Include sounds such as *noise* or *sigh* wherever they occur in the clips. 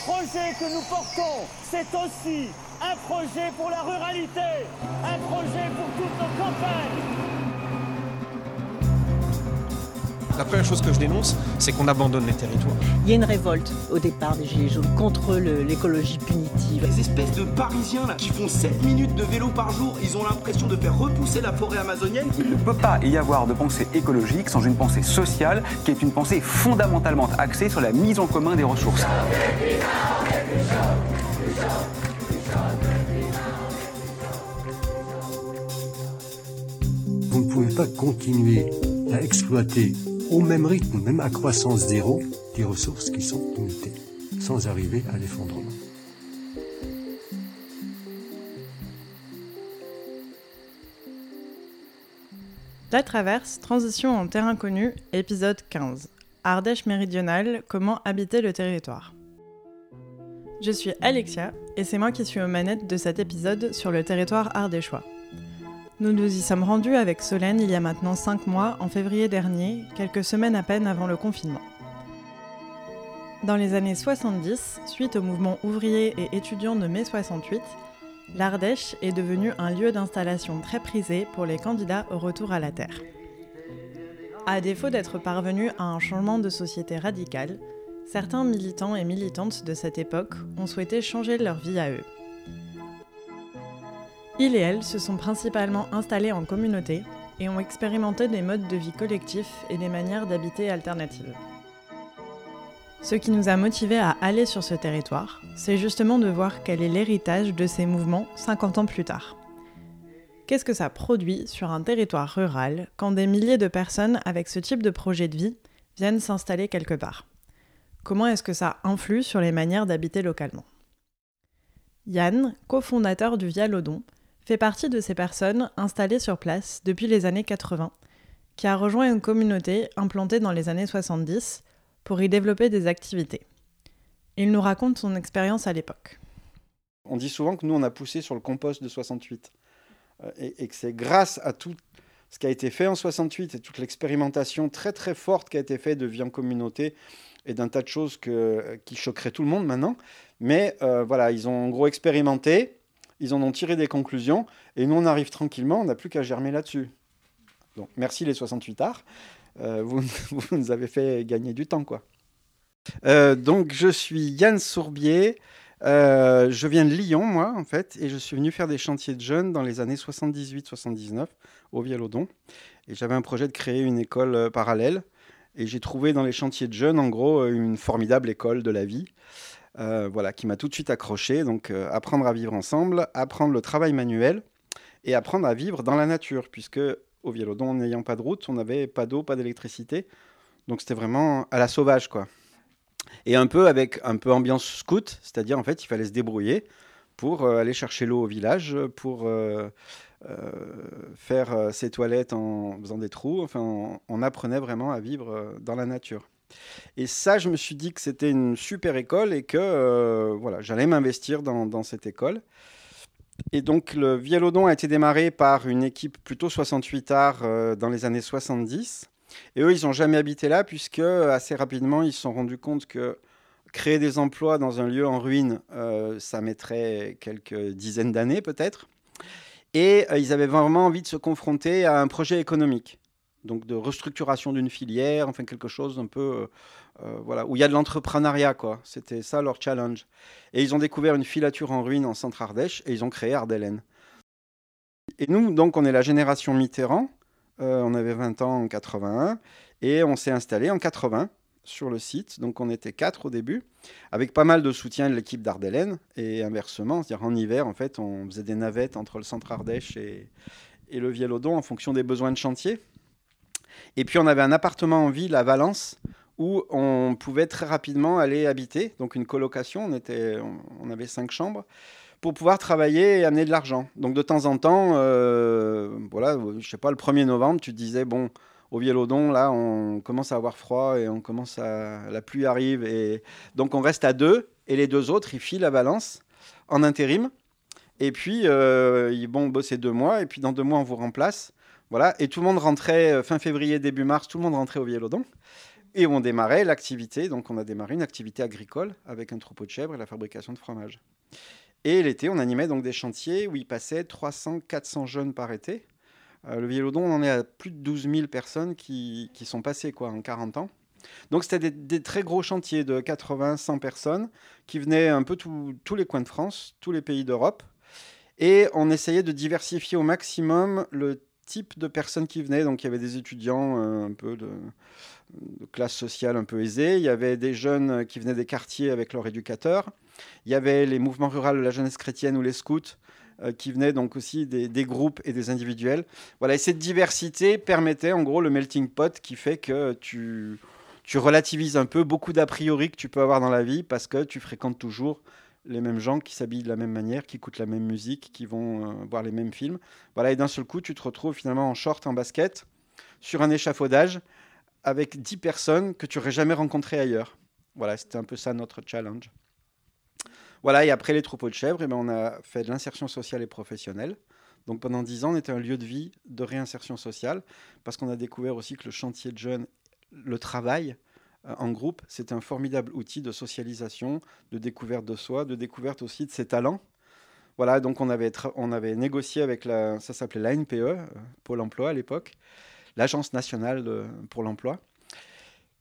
projet que nous portons, c'est aussi un projet pour la ruralité, un projet pour toutes nos campagnes. La première chose que je dénonce, c'est qu'on abandonne les territoires. Il y a une révolte au départ des Gilets jaunes contre l'écologie punitive. Les espèces de Parisiens là, qui font 7 minutes de vélo par jour, ils ont l'impression de faire repousser la forêt amazonienne. Il ne peut pas y avoir de pensée écologique sans une pensée sociale qui est une pensée fondamentalement axée sur la mise en commun des ressources. Vous ne pouvez pas continuer à exploiter au même rythme, même à croissance zéro, des ressources qui sont limitées, sans arriver à l'effondrement. La traverse, transition en terrain connu, épisode 15. Ardèche méridionale, comment habiter le territoire? Je suis Alexia et c'est moi qui suis aux manettes de cet épisode sur le territoire ardéchois. Nous nous y sommes rendus avec Solène il y a maintenant 5 mois, en février dernier, quelques semaines à peine avant le confinement. Dans les années 70, suite au mouvement ouvrier et étudiant de mai 68, l'Ardèche est devenu un lieu d'installation très prisé pour les candidats au retour à la Terre. À défaut d'être parvenus à un changement de société radical, certains militants et militantes de cette époque ont souhaité changer leur vie à eux. Il et elle se sont principalement installés en communauté et ont expérimenté des modes de vie collectifs et des manières d'habiter alternatives. Ce qui nous a motivés à aller sur ce territoire, c'est justement de voir quel est l'héritage de ces mouvements 50 ans plus tard. Qu'est-ce que ça produit sur un territoire rural quand des milliers de personnes avec ce type de projet de vie viennent s'installer quelque part? Comment est-ce que ça influe sur les manières d'habiter localement? Yann, cofondateur du Vialodon, fait partie de ces personnes installées sur place depuis les années 80, qui a rejoint une communauté implantée dans les années 70 pour y développer des activités. Il nous raconte son expérience à l'époque. On dit souvent que nous, on a poussé sur le compost de 68 euh, et, que c'est grâce à tout ce qui a été fait en 68 et toute l'expérimentation très très forte qui a été faite de vie en communauté et d'un tas de choses qui choqueraient tout le monde maintenant. Mais euh, voilà, ils ont en gros expérimenté, ils en ont tiré des conclusions, et nous, on arrive tranquillement, on n'a plus qu'à germer là-dessus. Donc, merci les 68 arts. Euh, *laughs* vous, nous avez fait gagner du temps, quoi. Euh, donc, je suis Yann Sourbier. Euh, je viens de Lyon, moi, en fait, et je suis venu faire des chantiers de jeunes dans les années 78-79 au Vialodon. Et j'avais un projet de créer une école parallèle. Et j'ai trouvé dans les chantiers de jeunes, en gros, une formidable école de la vie. Euh, voilà, qui m'a tout de suite accroché. Donc, euh, apprendre à vivre ensemble, apprendre le travail manuel et apprendre à vivre dans la nature, puisque au Violodon, n'ayant pas de route, on n'avait pas d'eau, pas d'électricité. Donc, c'était vraiment à la sauvage, quoi. Et un peu avec un peu ambiance scout, c'est-à-dire en fait, il fallait se débrouiller pour euh, aller chercher l'eau au village, pour faire ses toilettes en faisant des trous. Enfin, on apprenait vraiment à vivre dans la nature. Et ça, je me suis dit que c'était une super école et que euh, voilà, j'allais m'investir dans, cette école. Et donc, le Vialodon a été démarré par une équipe plutôt 68 arts euh, dans les années 70. Et eux, ils n'ont jamais habité là, puisque assez rapidement, ils se sont rendus compte que créer des emplois dans un lieu en ruine, euh, ça mettrait quelques dizaines d'années peut-être. Et ils avaient vraiment envie de se confronter à un projet économique donc de restructuration d'une filière, enfin quelque chose un peu, euh, euh, voilà, où il y a de l'entrepreneuriat, quoi. C'était ça leur challenge. Et ils ont découvert une filature en ruine en Centre-Ardèche et ils ont créé Ardellen. Et nous, donc, on est la génération Mitterrand. Euh, on avait 20 ans en 81 et on s'est installé en 80 sur le site. Donc, on était quatre au début, avec pas mal de soutien de l'équipe d'Ardellen et inversement, c'est-à-dire en hiver, en fait, on faisait des navettes entre le Centre Ardèche et, et le Viellodon en fonction des besoins de chantier. Et puis on avait un appartement en ville à Valence où on pouvait très rapidement aller habiter, donc une colocation, on, était, on, avait cinq chambres, pour pouvoir travailler et amener de l'argent. Donc de temps en temps, euh, voilà, je sais pas, le 1er novembre, tu te disais, bon, au Viellodon, là, on commence à avoir froid et on commence à... La pluie arrive, et donc on reste à deux, et les deux autres, ils filent à Valence en intérim. Et puis, euh, ils vont bosser deux mois, et puis dans deux mois, on vous remplace. Voilà, et tout le monde rentrait euh, fin février, début mars, tout le monde rentrait au Viellodon. Et on démarrait l'activité, donc on a démarré une activité agricole avec un troupeau de chèvres et la fabrication de fromage. Et l'été, on animait donc des chantiers où il passait 300-400 jeunes par été. Euh, le Villodon, on en est à plus de 12 000 personnes qui, qui sont passées quoi, en 40 ans. Donc c'était des, des, très gros chantiers de 80-100 personnes qui venaient un peu tous les coins de France, tous les pays d'Europe. Et on essayait de diversifier au maximum le type de personnes qui venaient. Donc il y avait des étudiants euh, un peu de, classe sociale un peu aisée, il y avait des jeunes qui venaient des quartiers avec leurs éducateurs, il y avait les mouvements ruraux de la jeunesse chrétienne ou les scouts euh, qui venaient donc aussi des, des, groupes et des individuels. Voilà, et cette diversité permettait en gros le melting pot qui fait que tu, tu relativises un peu beaucoup d'a priori que tu peux avoir dans la vie parce que tu fréquentes toujours les mêmes gens qui s'habillent de la même manière, qui écoutent la même musique, qui vont euh, voir les mêmes films. Voilà, et d'un seul coup, tu te retrouves finalement en short, en basket, sur un échafaudage, avec 10 personnes que tu n'aurais jamais rencontrées ailleurs. Voilà, c'était un peu ça notre challenge. Voilà, et après les troupeaux de chèvres, eh ben, on a fait de l'insertion sociale et professionnelle. Donc pendant 10 ans, on était un lieu de vie de réinsertion sociale, parce qu'on a découvert aussi que le chantier de jeunes, le travail, en groupe, c'est un formidable outil de socialisation, de découverte de soi, de découverte aussi de ses talents. Voilà, donc on avait, on avait négocié avec la, ça s'appelait l'ANPE, euh, Pôle emploi à l'époque, l'Agence nationale de, pour l'emploi,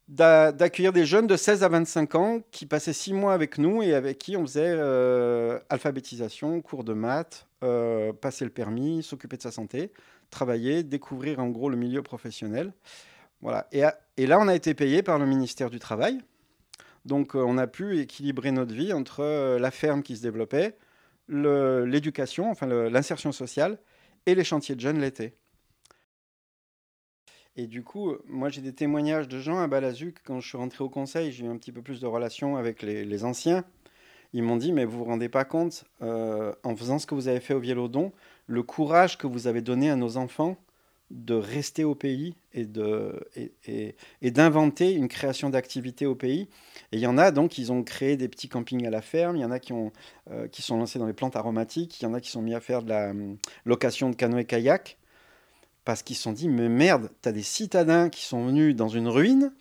d'accueillir des jeunes de 16 à 25 ans qui passaient six mois avec nous et avec qui on faisait euh, alphabétisation, cours de maths, euh, passer le permis, s'occuper de sa santé, travailler, découvrir en gros le milieu professionnel. Voilà. Et, là, on a été payé par le ministère du Travail. Donc, euh, on a pu équilibrer notre vie entre euh, la ferme qui se développait, l'éducation, enfin l'insertion sociale, et les chantiers de jeunes l'été. Et du coup, moi, j'ai des témoignages de gens à Balazuc. Quand je suis rentré au conseil, j'ai eu un petit peu plus de relations avec les, anciens. Ils m'ont dit, mais vous vous rendez pas compte, euh, en faisant ce que vous avez fait au Vielodon, le courage que vous avez donné à nos enfants de rester au pays et d'inventer et, et, une création d'activités au pays. Et il y en a donc, ils ont créé des petits campings à la ferme, il y en a qui, ont, euh, qui sont lancés dans les plantes aromatiques, il y en a qui sont mis à faire de la um, location de canoë-kayak, parce qu'ils se sont dit, mais merde, tu as des citadins qui sont venus dans une ruine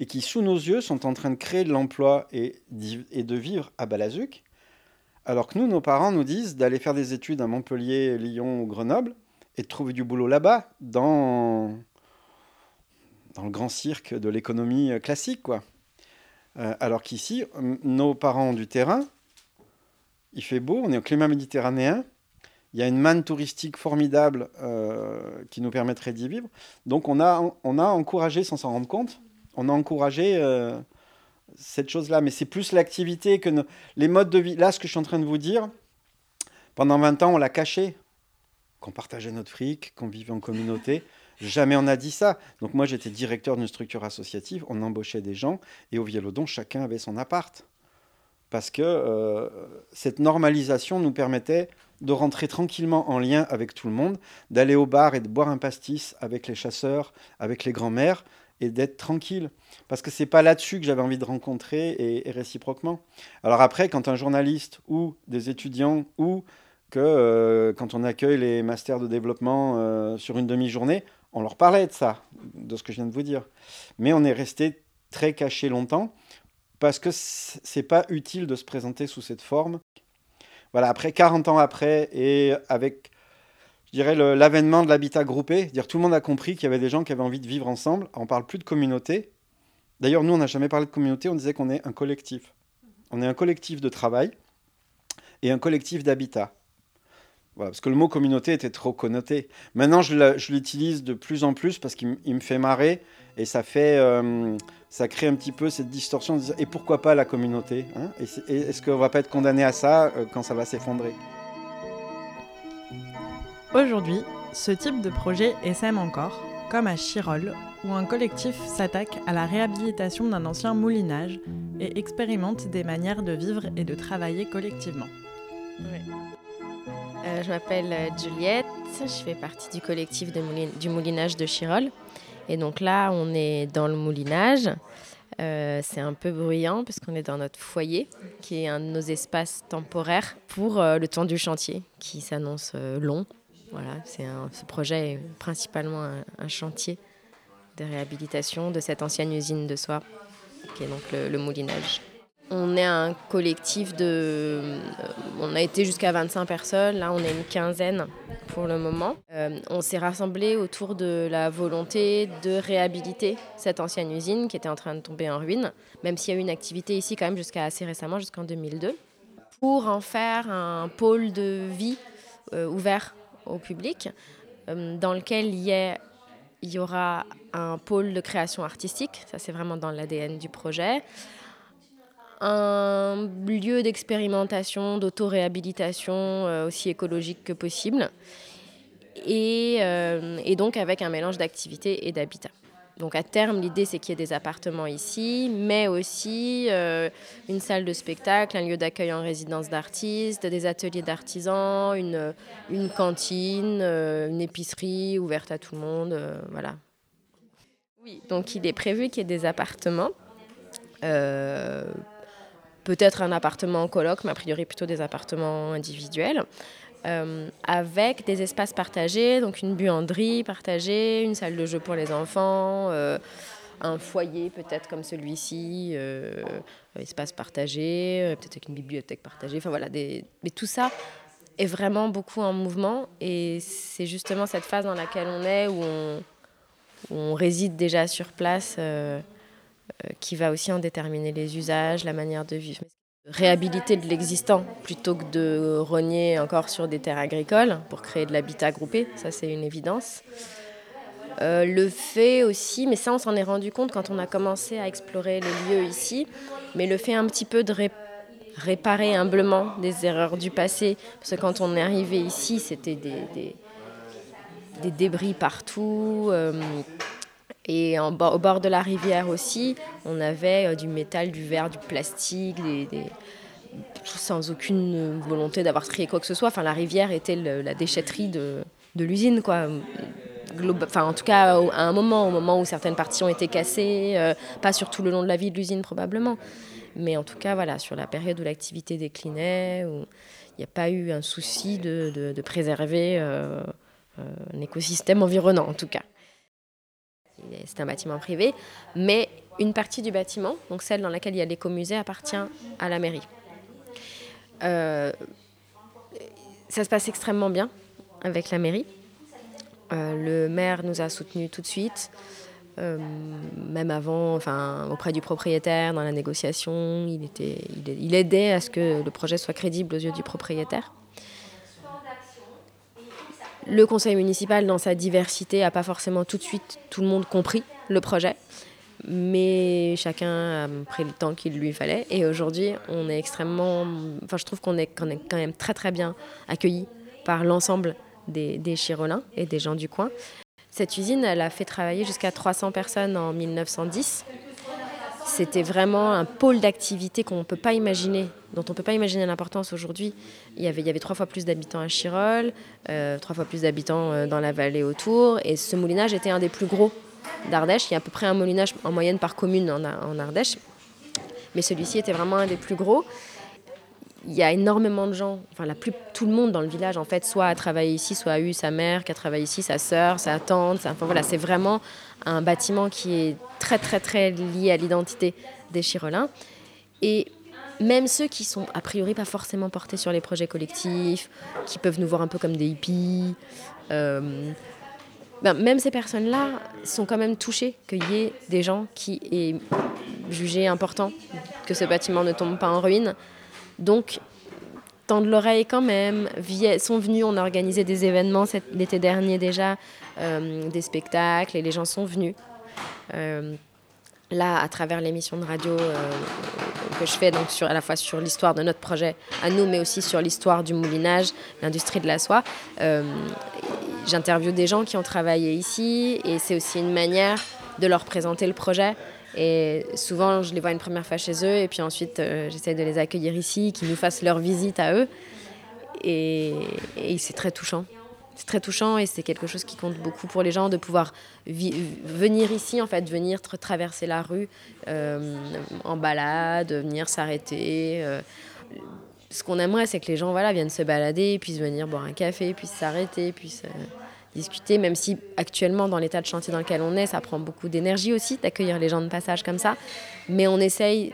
et qui, sous nos yeux, sont en train de créer de l'emploi et, et de vivre à Balazuc, alors que nous, nos parents nous disent d'aller faire des études à Montpellier, Lyon ou Grenoble, et de trouver du boulot là-bas, dans, dans le grand cirque de l'économie classique. Quoi. Euh, alors qu'ici, nos parents ont du terrain, il fait beau, on est au climat méditerranéen, il y a une manne touristique formidable euh, qui nous permettrait d'y vivre. Donc on a, on a encouragé, sans s'en rendre compte, on a encouragé euh, cette chose-là. Mais c'est plus l'activité que les modes de vie. Là, ce que je suis en train de vous dire, pendant 20 ans, on l'a caché qu'on partageait notre fric, qu'on vivait en communauté. Jamais on a dit ça. Donc moi, j'étais directeur d'une structure associative, on embauchait des gens, et au Vielodon, chacun avait son appart. Parce que euh, cette normalisation nous permettait de rentrer tranquillement en lien avec tout le monde, d'aller au bar et de boire un pastis avec les chasseurs, avec les grands-mères, et d'être tranquille. Parce que c'est pas là-dessus que j'avais envie de rencontrer, et réciproquement. Alors après, quand un journaliste, ou des étudiants, ou que euh, quand on accueille les masters de développement euh, sur une demi-journée, on leur parlait de ça, de ce que je viens de vous dire. Mais on est resté très caché longtemps parce que c'est pas utile de se présenter sous cette forme. Voilà, après 40 ans après et avec je dirais l'avènement de l'habitat groupé, dire tout le monde a compris qu'il y avait des gens qui avaient envie de vivre ensemble, on parle plus de communauté. D'ailleurs, nous on n'a jamais parlé de communauté, on disait qu'on est un collectif. On est un collectif de travail et un collectif d'habitat. Voilà, parce que le mot communauté était trop connoté. Maintenant, je l'utilise de plus en plus parce qu'il me fait marrer et ça fait, euh, ça crée un petit peu cette distorsion. De, et pourquoi pas la communauté hein? Est-ce qu'on va pas être condamné à ça euh, quand ça va s'effondrer? Aujourd'hui, ce type de projet essaime encore, comme à Chirol, où un collectif s'attaque à la réhabilitation d'un ancien moulinage et expérimente des manières de vivre et de travailler collectivement. Oui. Euh, je m'appelle Juliette, je fais partie du collectif de du moulinage de Chirol. Et donc là, on est dans le moulinage. Euh, c'est un peu bruyant parce qu'on est dans notre foyer, qui est un de nos espaces temporaires pour euh, le temps du chantier, qui s'annonce euh, long. Voilà, c'est ce projet est principalement un, chantier des réhabilitations de cette ancienne usine de soie, qui est donc le moulinage. On est un collectif de. euh, On a été jusqu'à 25 personnes, là on est une quinzaine pour le moment. Euh, on s'est rassemblés autour de la volonté de réhabiliter cette ancienne usine qui était en train de tomber en ruine, même s'il y a eu une activité ici quand même jusqu'à assez récemment, jusqu'en 2002, pour en faire un pôle de vie euh, ouvert au public, dans lequel il y, il y aura un pôle de création artistique, ça c'est vraiment dans l'ADN du projet un lieu d'expérimentation, d'auto-réhabilitation euh, aussi écologique que possible, et, euh, donc avec un mélange d'activités et d'habitat. Donc à terme, l'idée c'est qu'il y ait des appartements ici, mais aussi euh, une salle de spectacle, un lieu d'accueil en résidence d'artistes, des ateliers d'artisans, une, cantine, euh, une épicerie ouverte à tout le monde, voilà. Oui, donc il est prévu qu'il y ait des appartements. Peut-être un appartement en coloc, mais a priori plutôt des appartements individuels, euh, avec des espaces partagés, donc une buanderie partagée, une salle de jeu pour les enfants, euh, un foyer peut-être comme celui-ci, euh, espace partagé, euh, peut-être avec une bibliothèque partagée, enfin voilà, mais tout ça est vraiment beaucoup en mouvement et c'est justement cette phase dans laquelle on est où on réside déjà sur place. Euh, qui va aussi en déterminer les usages, la manière de vivre. Réhabiliter de l'existant plutôt que de rogner encore sur des terres agricoles pour créer de l'habitat groupé, ça c'est une évidence. Euh, le fait aussi, mais ça on s'en est rendu compte quand on a commencé à explorer les lieux ici, mais le fait un petit peu de ré- réparer humblement des erreurs du passé, parce que quand on est arrivé ici, c'était des débris partout. euh, et au bord de la rivière aussi, on avait euh, du métal, du verre, du plastique, sans aucune volonté d'avoir trié quoi que ce soit. Enfin, la rivière était la déchetterie de, l'usine, quoi. Enfin, en tout cas, à un moment, au moment où certaines parties ont été cassées, euh, pas sur tout le long de la vie de l'usine probablement, mais en tout cas, voilà, sur la période où l'activité déclinait, où il n'y a pas eu un souci de préserver euh, euh, un écosystème environnant, en tout cas. C'est un bâtiment privé, mais une partie du bâtiment, donc celle dans laquelle il y a l'écomusée, appartient à la mairie. Euh, ça se passe extrêmement bien avec la mairie. Euh, le maire nous a soutenus tout de suite, euh, même avant, enfin, auprès du propriétaire, dans la négociation. Il, était, il, il aidait à ce que le projet soit crédible aux yeux du propriétaire. Le conseil municipal, dans sa diversité, n'a pas forcément tout de suite tout le monde compris le projet, mais chacun a pris le temps qu'il lui fallait. Et aujourd'hui, on est extrêmement. Enfin, je trouve qu'on est, quand même très très bien accueillis par l'ensemble des, des Chirolins et des gens du coin. Cette usine, elle a fait travailler jusqu'à 300 personnes en 1910. C'était vraiment un pôle d'activité qu'on ne peut pas imaginer, dont on ne peut pas imaginer l'importance aujourd'hui. Il y avait, il y avait trois fois plus d'habitants à Chirol, euh, trois fois plus d'habitants euh, dans la vallée autour, et ce moulinage était un des plus gros d'Ardèche. Il y a à peu près un moulinage en moyenne par commune en, en Ardèche, mais celui-ci était vraiment un des plus gros. Il y a énormément de gens, enfin la plus, tout le monde dans le village en fait, soit a travaillé ici, soit a eu sa mère qui a travaillé ici, sa sœur, sa tante. sa- Enfin voilà, c'est vraiment un bâtiment qui est très très très lié à l'identité des Chirolins. Et même ceux qui sont a priori pas forcément portés sur les projets collectifs, qui peuvent nous voir un peu comme des hippies, euh, ben, même ces personnes-là sont quand même touchées qu'il y ait des gens qui aient jugé important que ce bâtiment ne tombe pas en ruine. Donc, tendent l'oreille quand même, sont venus, on a organisé des événements l'été dernier déjà, euh, des spectacles, et les gens sont venus. Euh, là, à travers l'émission de radio que je fais, donc à la fois sur l'histoire de notre projet à nous, mais aussi sur l'histoire du moulinage, l'industrie de la soie, euh, j'interviewe des gens qui ont travaillé ici, et c'est aussi une manière de leur présenter le projet. Et souvent, je les vois une première fois chez eux, et puis ensuite, euh, j'essaie de les accueillir ici, qu'ils nous fassent leur visite à eux. Et c'est très touchant. C'est très touchant et c'est quelque chose qui compte beaucoup pour les gens de pouvoir venir ici, en fait, venir tra- traverser la rue euh, en balade, venir s'arrêter. euh. ce qu'on aimerait, c'est que les gens viennent se balader, puissent venir boire un café, puissent s'arrêter, puissent, euh, discuter, même si actuellement, dans l'état de chantier dans lequel on est, ça prend beaucoup d'énergie aussi d'accueillir les gens de passage comme ça. Mais on essaye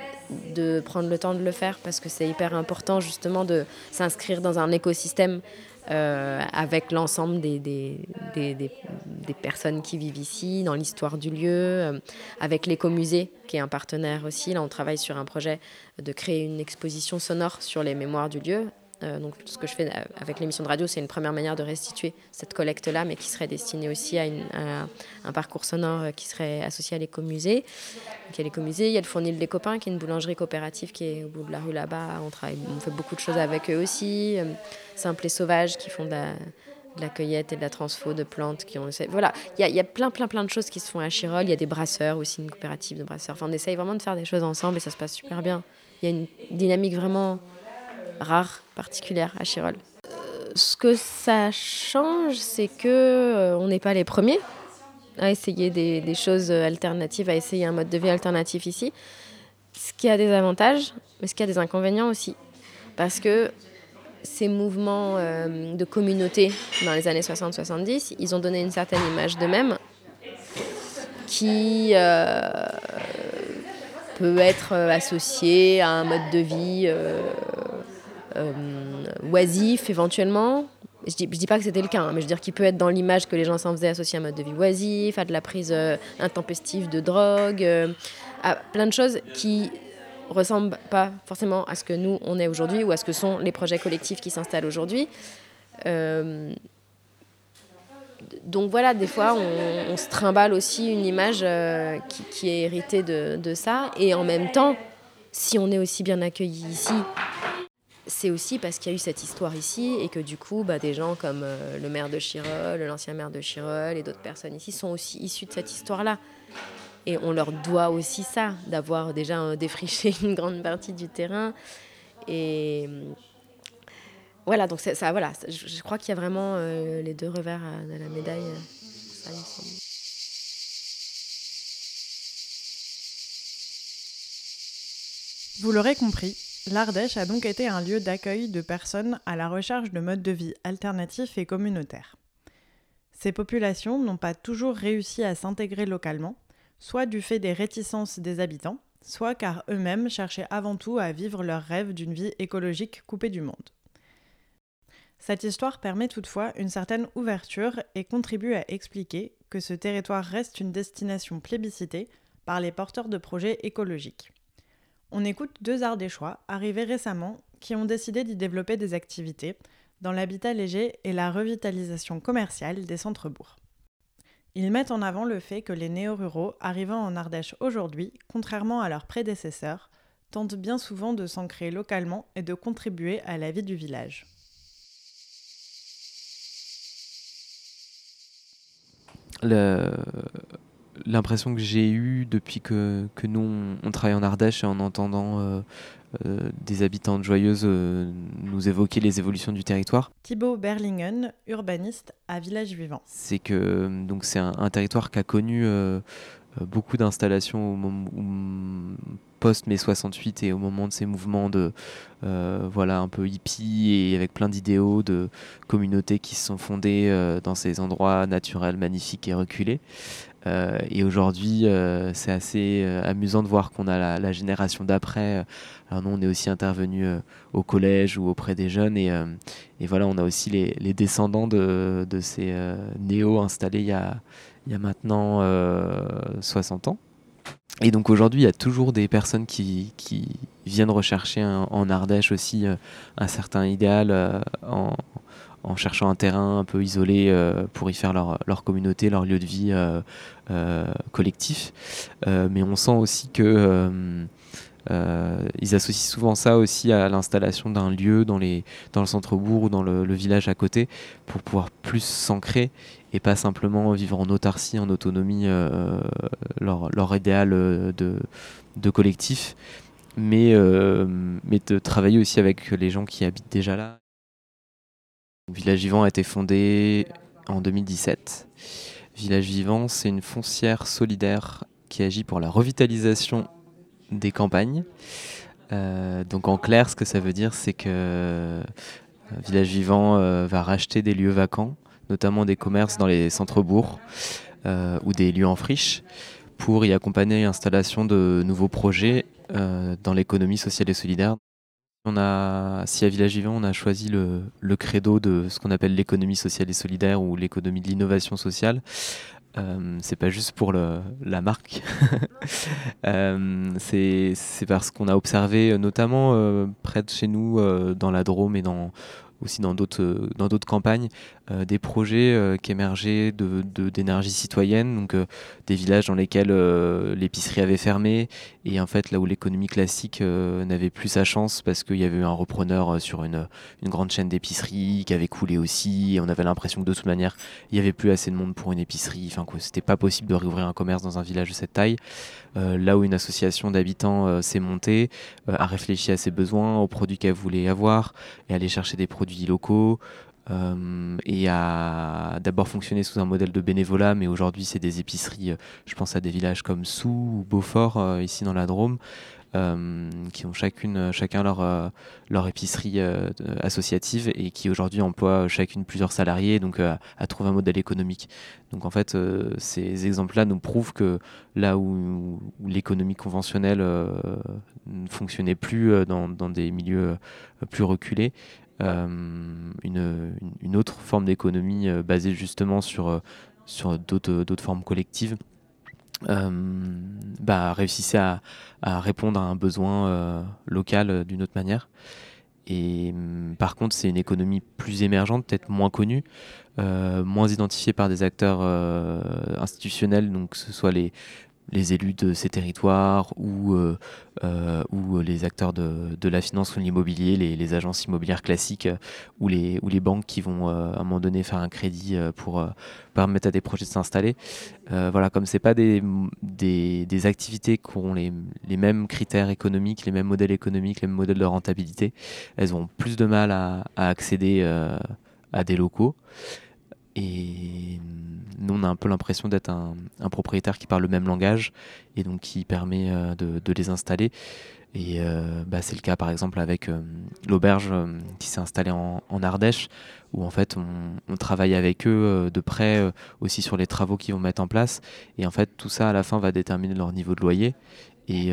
de prendre le temps de le faire parce que c'est hyper important justement de s'inscrire dans un écosystème euh, avec l'ensemble des, personnes qui vivent ici, dans l'histoire du lieu, euh, avec l'écomusée, qui est un partenaire aussi. Là, on travaille sur un projet de créer une exposition sonore sur les mémoires du lieu, donc, ce que je fais avec l'émission de radio, c'est une première manière de restituer cette collecte-là, mais qui serait destinée aussi à, un parcours sonore euh, qui serait associé à l'écomusée. il y a l'écomusée, il y a le Fournil des Copains, qui est une boulangerie coopérative qui est au bout de la rue là-bas. On, travaille, on fait beaucoup de choses avec eux aussi. Euh, Simple et Sauvage, qui font de la, cueillette et de la transfo de plantes. Qui ont, voilà, il y, a, plein, plein, plein de choses qui se font à Chirol. Il y a des brasseurs aussi, une coopérative de brasseurs. Enfin, on essaye vraiment de faire des choses ensemble et ça se passe super bien. Il y a une dynamique vraiment rare, particulière à Chirol. Euh, ce que ça change, c'est que euh, on n'est pas les premiers à essayer des, choses alternatives, à essayer un mode de vie alternatif ici. Ce qui a des avantages, mais ce qui a des inconvénients aussi. Parce que ces mouvements euh, de communauté dans les années 60-70, ils ont donné une certaine image d'eux-mêmes qui peut être associée à un mode de vie oisif éventuellement. Je dis, dis pas que c'était le cas, hein, mais je veux dire qu'il peut être dans l'image que les gens s'en faisaient associer à un mode de vie oisif, à de la prise euh, intempestive de drogue, euh, à plein de choses qui ressemblent pas forcément à ce que nous on est aujourd'hui ou à ce que sont les projets collectifs qui s'installent aujourd'hui. donc voilà, des fois on, se trimballe aussi une image qui, qui, est héritée de, de ça, et en même temps, si on est aussi bien accueilli ici c'est aussi parce qu'il y a eu cette histoire ici et que du coup, bah, des gens comme euh, le maire de Chirol, l'ancien maire de Chirol et d'autres personnes ici sont aussi issus de cette histoire-là. Et on leur doit aussi ça, d'avoir déjà défriché *laughs* une grande partie du terrain. Et voilà, donc ça, voilà, je, crois qu'il y a vraiment euh, les deux revers de la médaille. Euh, Vous l'aurez compris, L'Ardèche a donc été un lieu d'accueil de personnes à la recherche de modes de vie alternatifs et communautaires. Ces populations n'ont pas toujours réussi à s'intégrer localement, soit du fait des réticences des habitants, soit car eux-mêmes cherchaient avant tout à vivre leur rêve d'une vie écologique coupée du monde. Cette histoire permet toutefois une certaine ouverture et contribue à expliquer que ce territoire reste une destination plébiscitée par les porteurs de projets écologiques. On écoute deux Ardéchois arrivés récemment qui ont décidé d'y développer des activités dans l'habitat léger et la revitalisation commerciale des centres-bourgs. Ils mettent en avant le fait que les néo-ruraux arrivant en Ardèche aujourd'hui, contrairement à leurs prédécesseurs, tentent bien souvent de s'ancrer localement et de contribuer à la vie du village. L'impression que j'ai eue depuis que, que nous, on, travaille en Ardèche et en entendant euh, euh, des habitants de Joyeuse euh, nous évoquer les évolutions du territoire. Thibaut Berlingen, urbaniste à Village Vivant. C'est que donc c'est un, territoire qui a connu beaucoup d'installations au moment post mai 68 et au moment de ces mouvements de voilà un peu hippie et avec plein d'idéaux de communautés qui se sont fondées dans ces endroits naturels magnifiques et reculés euh, et aujourd'hui, euh, c'est assez euh, amusant de voir qu'on a la, génération d'après. Alors nous, on est aussi intervenu au collège ou auprès des jeunes. Et, voilà, on a aussi les, descendants de, ces néo installés il y a, maintenant 60 ans. Et donc aujourd'hui, il y a toujours des personnes qui, qui viennent rechercher en Ardèche aussi un certain idéal en, en cherchant un terrain un peu isolé euh, pour y faire leur, leur, communauté, leur lieu de vie euh, euh, collectif. mais on sent aussi que ils associent souvent ça aussi à l'installation d'un lieu dans, les, dans le centre-bourg ou dans le, village à côté pour pouvoir plus s'ancrer et pas simplement vivre en autarcie, en autonomie, leur, leur, idéal de, collectif, mais de travailler aussi avec les gens qui habitent déjà là. Village Vivant a été fondé en 2017. Village Vivant, c'est une foncière solidaire qui agit pour la revitalisation des campagnes. Euh, donc en clair, ce que ça veut dire, c'est que euh, Village Vivant euh, va racheter des lieux vacants notamment des commerces dans les centres-bourgs ou des lieux en friche, pour y accompagner l'installation de nouveaux projets dans l'économie sociale et solidaire. On a, si à Village Vivant, on a choisi le, credo de ce qu'on appelle l'économie sociale et solidaire ou l'économie de l'innovation sociale. Euh, c'est pas juste pour la marque, *laughs* euh, c'est parce qu'on a observé notamment euh, près de chez nous, dans la Drôme et aussi dans d'autres campagnes euh, des projets euh, qui émergeaient d'énergie citoyenne donc des villages dans lesquels l'épicerie avait fermé et en fait là où l'économie classique n'avait plus sa chance parce qu'il y avait eu un repreneur sur une, une grande chaîne d'épicerie qui avait coulé aussi et on avait l'impression que de toute manière il y avait plus assez de monde pour une épicerie. Enfin quoi c'était pas possible de réouvrir un commerce dans un village de cette taille. Là où une association d'habitants s'est montée a réfléchi à ses besoins aux produits qu'elle voulait avoir et aller chercher des produits locaux euh, et a d'abord fonctionné sous un modèle de bénévolat, mais aujourd'hui c'est des épiceries, euh, je pense à des villages comme Sous ou Beaufort, euh, ici dans la Drôme, qui ont chacune, chacun leur, leur épicerie associative et qui aujourd'hui emploient chacune plusieurs salariés, donc à, trouver un modèle économique. Donc en fait, ces exemples-là nous prouvent que là où, où l'économie conventionnelle ne fonctionnait plus dans, dans des milieux plus reculés, une, une, autre forme d'économie euh, basée justement sur, euh, sur d'autres formes collectives. Euh, bah, réussissait à, répondre à un besoin euh, local d'une autre manière. Et hum, par contre, c'est une économie plus émergente, peut-être moins connue, euh, moins identifiée par des acteurs euh, institutionnels, donc que ce soit les, les élus de ces territoires ou, euh, euh, les acteurs de, la finance ou de l'immobilier, les, agences immobilières classiques ou, les, banques qui vont euh, à un moment donné faire un crédit pour permettre à des projets de s'installer. voilà, comme c'est pas des, des, activités qui auront les, mêmes critères économiques, les mêmes modèles économiques, les mêmes modèles de rentabilité, elles ont plus de mal à accéder à des locaux. Et nous, on a un peu l'impression d'être un, propriétaire qui parle le même langage et donc qui permet euh, de, les installer. Et euh, bah, c'est le cas par exemple avec euh, l'auberge qui s'est installée en, Ardèche, où en fait on, travaille avec eux de près aussi sur les travaux qu'ils vont mettre en place. Et en fait tout ça à la fin va déterminer leur niveau de loyer. Et,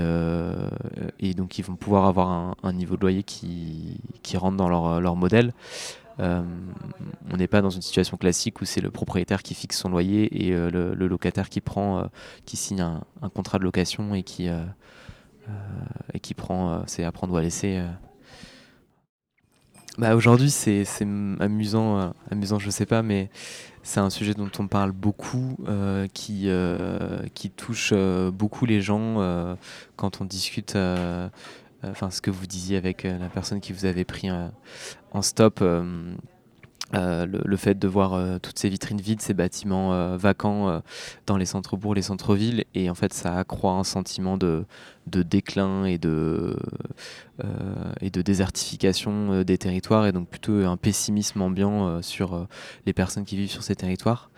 donc ils vont pouvoir avoir un, niveau de loyer qui, rentre dans leur modèle. Euh, on n'est pas dans une situation classique où c'est le propriétaire qui fixe son loyer et euh, le, locataire qui prend, euh, qui signe un, contrat de location et qui, et qui prend, c'est à prendre ou à laisser. Bah aujourd'hui c'est amusant, amusant je sais pas, mais c'est un sujet dont on parle beaucoup, qui, qui touche beaucoup les gens quand on discute enfin ce que vous disiez avec euh, la personne qui vous avait pris euh, en stop. Euh, le, le, fait de voir toutes ces vitrines vides, ces bâtiments vacants dans les centres-bourgs, les centres-villes, et en fait ça accroît un sentiment de, déclin et de désertification des territoires, et donc plutôt un pessimisme ambiant sur les personnes qui vivent sur ces territoires.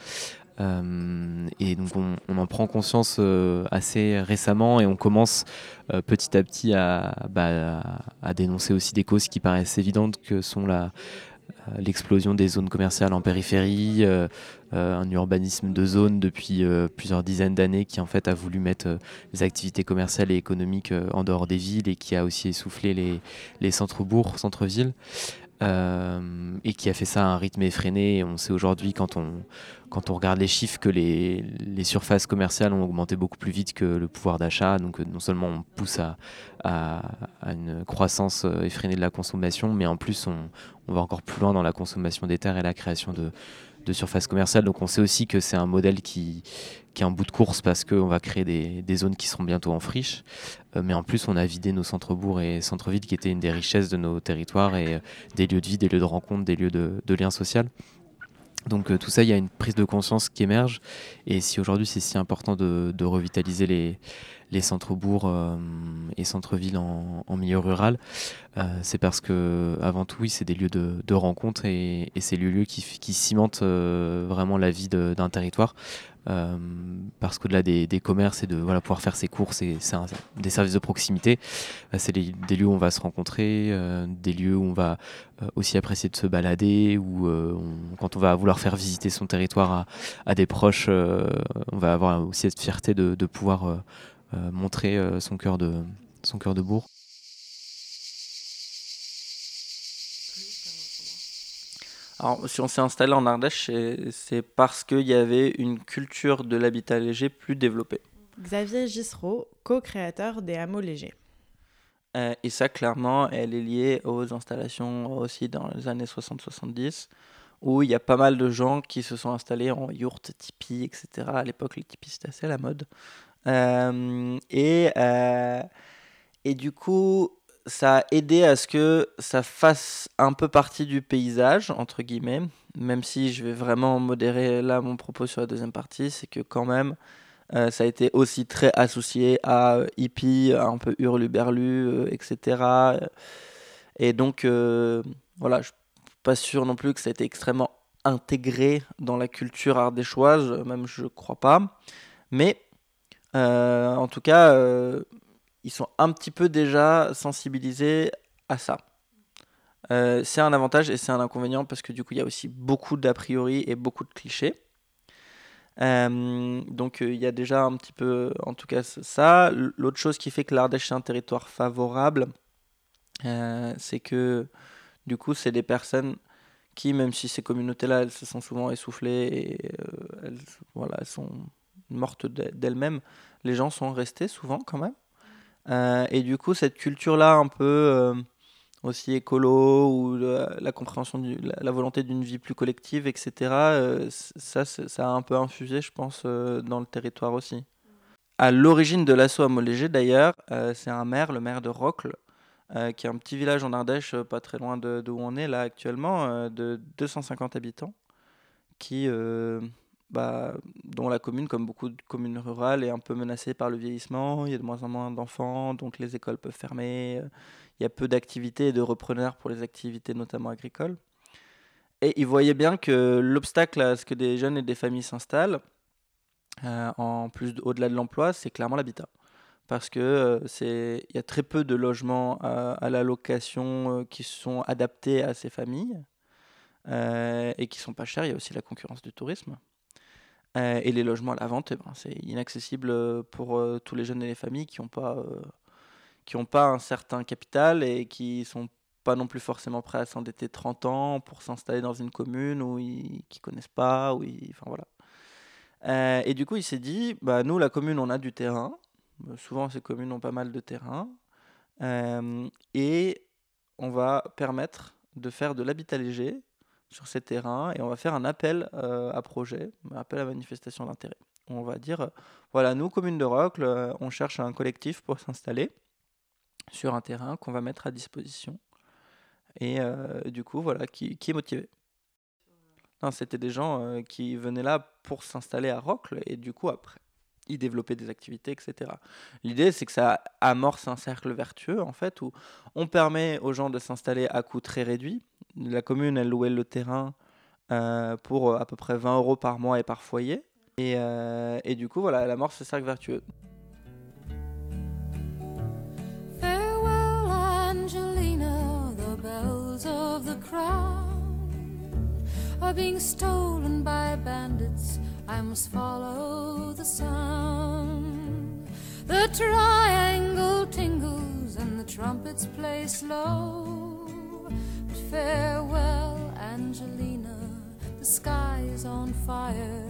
Euh, et donc on, en prend conscience euh, assez récemment et on commence euh, petit à petit à, bah, à, dénoncer aussi des causes qui paraissent évidentes que sont la l'explosion des zones commerciales en périphérie, un urbanisme de zone depuis plusieurs dizaines d'années qui en fait a voulu mettre les activités commerciales et économiques en dehors des villes et qui a aussi essoufflé les, les centres-bourgs, centres-villes. Euh, et qui a fait ça à un rythme effréné. On sait aujourd'hui, quand on, quand on regarde les chiffres, que les, les, surfaces commerciales ont augmenté beaucoup plus vite que le pouvoir d'achat. Donc non seulement on pousse à, à, une croissance effrénée de la consommation, mais en plus on, on va encore plus loin dans la consommation des terres et la création de, de surfaces commerciales. Donc on sait aussi que c'est un modèle qui, qui est en bout de course parce qu'on va créer des, des, zones qui seront bientôt en friche. Euh, mais en plus, on a vidé nos centres-bourgs et centres-villes qui étaient une des richesses de nos territoires et euh, des lieux de vie, des lieux de rencontre, des lieux de, lien social. Donc euh, tout ça, il y a une prise de conscience qui émerge. Et si aujourd'hui c'est si important de revitaliser les, les centres-bourgs et centres-villes en, milieu rural. c'est parce que, avant tout, oui, c'est des lieux de, rencontre et, c'est le lieu qui, qui cimente vraiment la vie d'un territoire. Euh, parce qu'au-delà des, commerces et de pouvoir faire ses courses et des services de proximité, euh, c'est des lieux où on va se rencontrer, euh, des lieux où on va aussi apprécier de se balader, ou quand on va vouloir faire visiter son territoire à, des proches, on va avoir aussi cette fierté de pouvoir montrer son cœur de, son cœur de bourg. Alors, si on s'est installé en Ardèche, c'est parce qu'il y avait une culture de l'habitat léger plus développée. Xavier Gissereau, co-créateur des hameaux légers. Euh, et ça, clairement, elle est liée aux installations aussi dans les années 60-70, où il y a pas mal de gens qui se sont installés en yourte, tipi, etc. À l'époque, les tipis, c'était assez la mode. Euh, et, euh, et du coup, ça a aidé à ce que ça fasse un peu partie du paysage, entre guillemets, même si je vais vraiment modérer là mon propos sur la deuxième partie, c'est que quand même, euh, ça a été aussi très associé à hippie, un peu hurluberlu, euh, etc. Et donc, voilà, je suis pas sûr non plus que ça a été extrêmement intégré dans la culture ardéchoise, même je crois pas. Mais en tout cas, ils sont un petit peu déjà sensibilisés à ça. Euh, c'est un avantage et c'est un inconvénient parce que du coup il y a aussi beaucoup d'a priori et beaucoup de clichés. Euh, donc euh, il y a déjà un petit peu, en tout cas ça. L'autre chose qui fait que l'Ardèche est un territoire favorable, c'est que du coup c'est des personnes qui, même si ces communautés-là, elles se sont souvent essoufflées et elles, voilà, elles sont mortes d'elles-mêmes, les gens sont restés souvent quand même. Euh, et du coup, cette culture-là, un peu euh, aussi écolo, ou la, compréhension, de la, volonté d'une vie plus collective, etc., euh, ça, ça a un peu infusé, je pense, dans le territoire aussi. À l'origine de l'assaut à Molégé, d'ailleurs, c'est un maire, le maire de Rocle, qui est un petit village en Ardèche, pas très loin de, de on est là actuellement, de 250 habitants, qui bah, dont la commune, comme beaucoup de communes rurales, est un peu menacée par le vieillissement. Il y a de moins en moins d'enfants, donc les écoles peuvent fermer. Il y a peu d'activités et de repreneurs pour les activités, notamment agricoles. Et ils voyaient bien que l'obstacle à ce que des jeunes et des familles s'installent, euh, en plus au-delà de l'emploi, c'est clairement l'habitat. Parce que euh, y a très peu de logements à, la location euh, qui sont adaptés à ces familles et qui sont pas chers. Il y a aussi la concurrence du tourisme. Euh, et les logements à la vente, eh ben, c'est inaccessible euh, pour euh, tous les jeunes et les familles qui n'ont pas, pas un certain capital et qui sont pas non plus forcément prêts à s'endetter 30 ans pour s'installer dans une commune où ils ne connaissent pas. Où enfin, voilà. et du coup, il s'est dit, bah, nous, la commune, on a du terrain. Souvent, ces communes ont pas mal de terrain. et on va permettre de faire de l'habitat léger sur ces terrains et on va faire un appel euh, à projet, un appel à manifestation d'intérêt. On va dire, euh, voilà, nous, commune de Rocle, euh, on cherche un collectif pour s'installer sur un terrain qu'on va mettre à disposition. Et du coup, voilà, qui, qui est motivé. C'était des gens qui venaient là pour s'installer à Rocle et du coup, après, y développer des activités, etc. L'idée, c'est que ça amorce un cercle vertueux, en fait, où on permet aux gens de s'installer à coût très réduit, la commune, elle louait le terrain euh, pour euh, à peu près 20 euros par mois et par foyer. Et, euh, du coup, voilà, elle amorce ce cercle vertueux. Farewell, Angelina, the bells of the crown are being stolen by bandits. I must follow the sound. The triangle tingles and the trumpets play slow. Farewell, Angelina, the sky is on fire,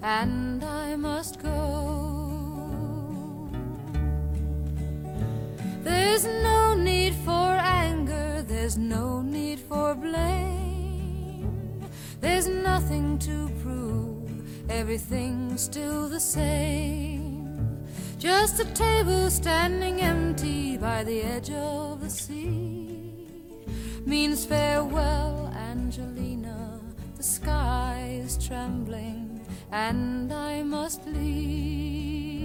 and I must go. There's no need for anger, there's no need for blame. There's nothing to prove, everything's still the same. Just a table standing empty by the edge of the sea means farewell, Angelina. The sky is trembling, and I must leave.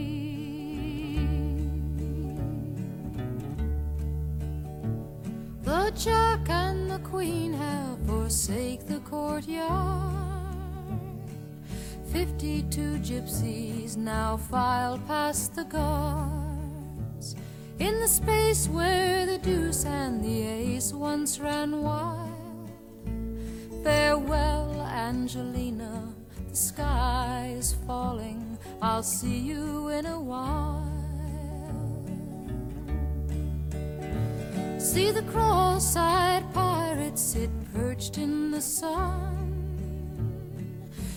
The Jack and the Queen have forsake the courtyard. Fifty-two gypsies now file past the guard in the space where the deuce and the ace once ran wild. Farewell, Angelina, the sky is falling. I'll see you in a while. See the cross-eyed pirates sit perched in the sun,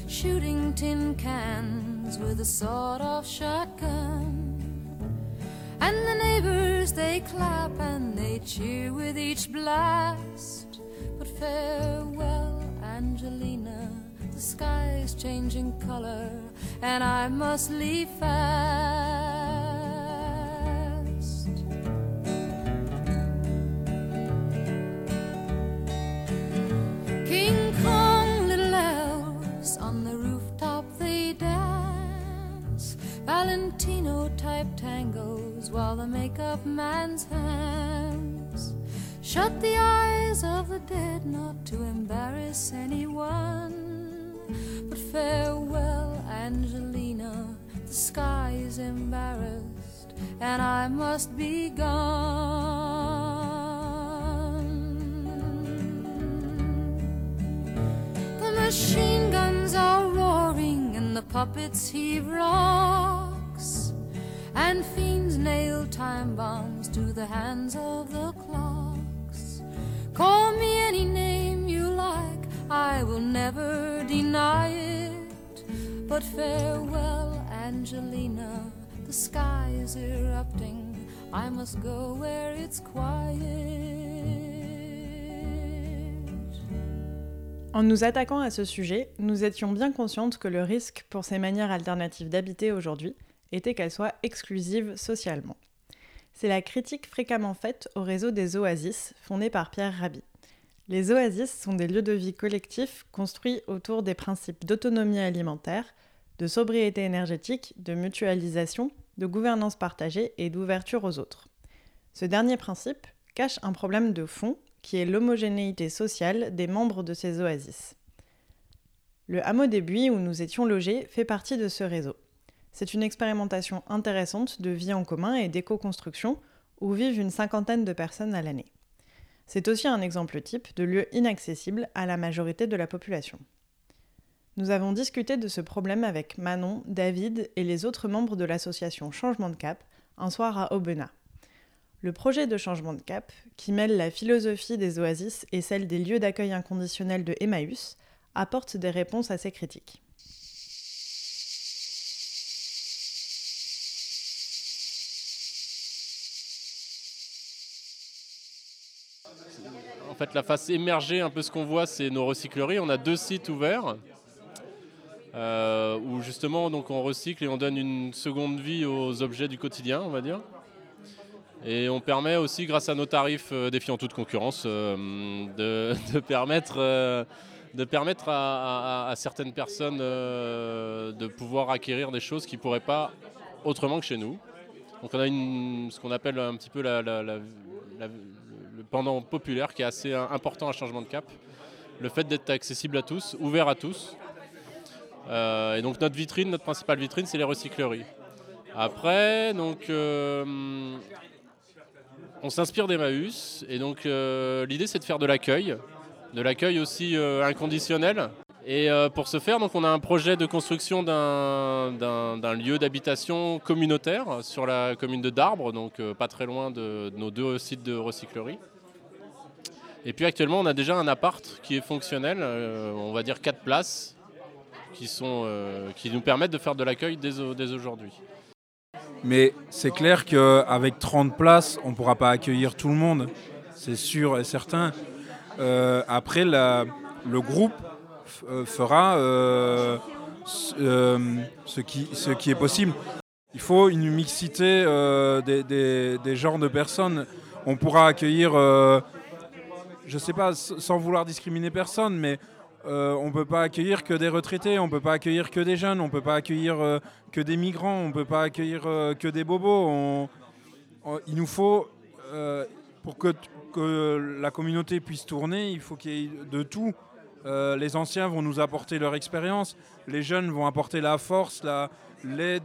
shooting tin cans with a sawed-off shotgun. And the neighbors they clap and they cheer with each blast. But farewell, Angelina, the sky's changing color, and I must leave fast. King Kong, little elves on the rooftop they dance. Valentino type while the makeup man's hands shut the eyes of the dead not to embarrass anyone. But farewell, Angelina, the sky is embarrassed and I must be gone. The machine guns are roaring and the puppets heave rocks. And fiends nail time bombs to the hands of the clocks. Call me any name you like, I will never deny it. But farewell, Angelina, the sky is erupting. I must go where it's quiet. En nous attaquant à ce sujet, nous étions bien conscientes que le risque pour ces manières alternatives d'habiter aujourd'hui était qu'elles soient exclusives socialement. C'est la critique fréquemment faite au réseau des oasis, fondé par Pierre Rabhi. Les oasis sont des lieux de vie collectifs construits autour des principes d'autonomie alimentaire, de sobriété énergétique, de mutualisation, de gouvernance partagée et d'ouverture aux autres. Ce dernier principe cache un problème de fond qui est l'homogénéité sociale des membres de ces oasis. Le hameau des Buis où nous étions logés fait partie de ce réseau. C'est une expérimentation intéressante de vie en commun et d'éco-construction où vivent une cinquantaine de personnes à l'année. C'est aussi un exemple type de lieu inaccessible à la majorité de la population. Nous avons discuté de ce problème avec Manon, David et les autres membres de l'association Changement de Cap un soir à Aubenas. Le projet de changement de cap, qui mêle la philosophie des oasis et celle des lieux d'accueil inconditionnel de Emmaüs, apporte des réponses à ces critiques. Fait, la face émergée, un peu ce qu'on voit, c'est nos recycleries. On a deux sites ouverts euh, où justement donc on recycle et on donne une seconde vie aux objets du quotidien, on va dire. Et on permet aussi, grâce à nos tarifs euh, défiant toute concurrence, euh, de, *laughs* permettre, de permettre à, certaines personnes de pouvoir acquérir des choses qu'ils ne pourraient pas autrement que chez nous. Donc on a ce qu'on appelle un petit peu la- pendant populaire qui est assez euh, important à changement de cap. Le fait d'être accessible à tous, ouvert à tous. Euh, et donc notre vitrine, notre principale vitrine, c'est les recycleries. Après, euh, on s'inspire d'Emmaüs et donc l'idée c'est de faire de l'accueil, de l'accueil aussi inconditionnel. Et pour ce faire, on a un projet de construction d'un- lieu d'habitation communautaire sur la commune de Darbre, donc pas très loin de nos deux sites de recyclerie. Et puis actuellement, on a déjà un appart qui est fonctionnel, euh, on va dire quatre places, qui, sont, euh, qui nous permettent de faire de l'accueil dès, au- dès aujourd'hui. Mais c'est clair qu'avec 30 places, on ne pourra pas accueillir tout le monde. C'est sûr et certain. Euh, après, le groupe fera ce, qui, ce qui est possible. Il faut une mixité des, des- genres de personnes. On pourra accueillir, je ne sais pas, sans vouloir discriminer personne, mais euh, on ne peut pas accueillir que des retraités, on ne peut pas accueillir que des jeunes, on ne peut pas accueillir euh, que des migrants, on ne peut pas accueillir euh, que des bobos. Il nous faut, pour que, la communauté puisse tourner, il faut qu'il y ait de tout. Les anciens vont nous apporter leur expérience, les jeunes vont apporter la force, la- l'aide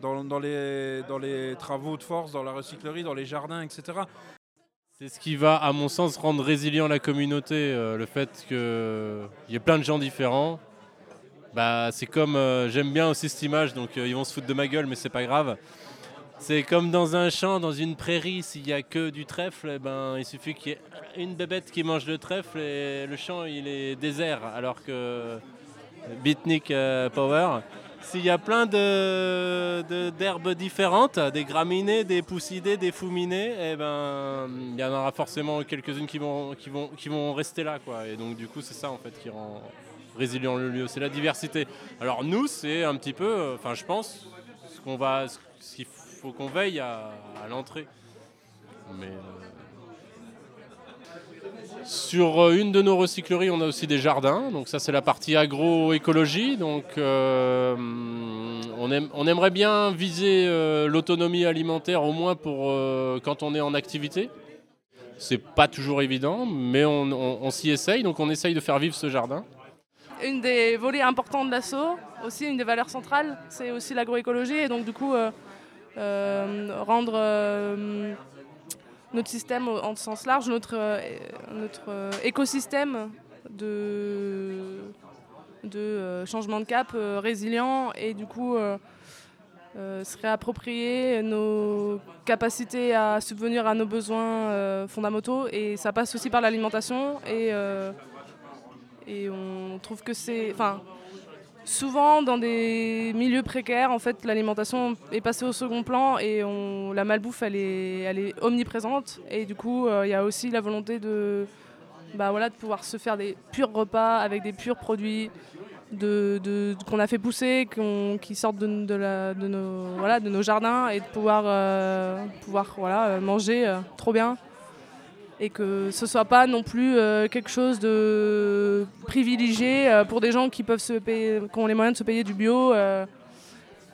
dans les travaux de force, dans la recyclerie, dans les jardins, etc. C'est ce qui va, à mon sens, rendre résilient la communauté. euh, le fait qu'il y ait plein de gens différents. Bah, c'est comme. euh, J'aime bien aussi cette image, donc euh, ils vont se foutre de ma gueule, mais c'est pas grave. C'est comme dans un champ, dans une prairie, s'il y a que du trèfle, eh ben, il suffit qu'il y ait une bébête qui mange le trèfle et le champ il est désert. Alors que Beatnik Power, s'il y a plein de- de- d'herbes différentes, des graminées, des poussidés, des fouminés, eh ben, il y en aura forcément quelques-unes qui vont, qui, vont, qui vont rester là. Quoi. Et donc du coup c'est ça en fait qui rend résilient le lieu, c'est la diversité. Alors nous c'est un petit peu, euh, enfin je pense, ce qu'on va, qu'il faut qu'on veille à, l'entrée. Euh, sur euh, une de nos recycleries, on a aussi des jardins. Donc ça, c'est la partie agroécologie. Donc euh, on, aime- on aimerait bien viser euh, l'autonomie alimentaire au moins pour quand on est en activité. C'est pas toujours évident, mais on, on- s'y essaye. Donc on essaye de faire vivre ce jardin. Une des volets importants de l'assaut, aussi une des valeurs centrales, c'est aussi l'agroécologie et donc du coup rendre notre système en sens large, notre, euh, notre euh, écosystème de, de euh, changement de cap résilient et du coup se réapproprier nos capacités à subvenir à nos besoins fondamentaux et ça passe aussi par l'alimentation et et on trouve que c'est. Enfin, souvent dans des milieux précaires, en fait, l'alimentation est passée au second plan et on, la malbouffe, elle est, omniprésente. Et du coup, euh, il y a aussi la volonté de, bah, de pouvoir se faire des purs repas avec des purs produits qu'on a fait pousser, qui sortent de, nos, jardins et de pouvoir, euh, euh, manger trop bien et que ce soit pas non plus euh, quelque chose de privilégié euh, pour des gens qui peuvent se payer, qui ont les moyens de se payer du bio euh,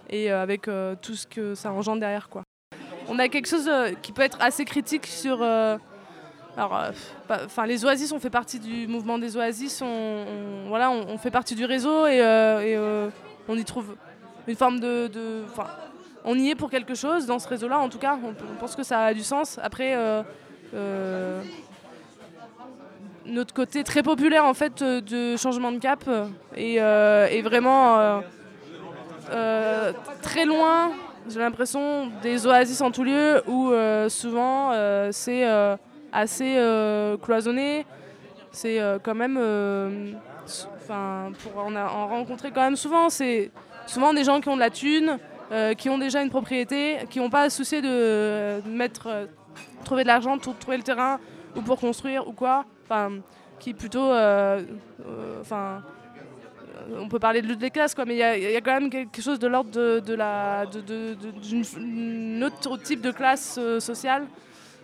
et avec tout ce que ça engendre derrière quoi. On a quelque chose qui peut être assez critique sur enfin, les oasis, on fait partie du mouvement des oasis, on, voilà, on, fait partie du réseau et, on y trouve une forme de, on y est pour quelque chose dans ce réseau-là. En tout cas, on, on pense que ça a du sens. Après, notre côté très populaire en fait euh, de changement de cap euh, est, euh, vraiment euh, euh, très loin. J'ai l'impression des oasis en tout lieu où euh, souvent euh, c'est euh, assez euh, cloisonné. C'est euh, quand même, euh, enfin, pour en, a- en rencontrer quand même souvent, c'est souvent des gens qui ont de la thune, euh, qui ont déjà une propriété, qui n'ont pas à soucier de euh, mettre, euh, trouver de l'argent trouver le terrain ou pour construire ou quoi. Enfin, qui plutôt, euh, euh, enfin, euh, on peut parler de lutte des classes, quoi, mais il y, a- quand même quelque chose de l'ordre de, la, autre type de classe sociale,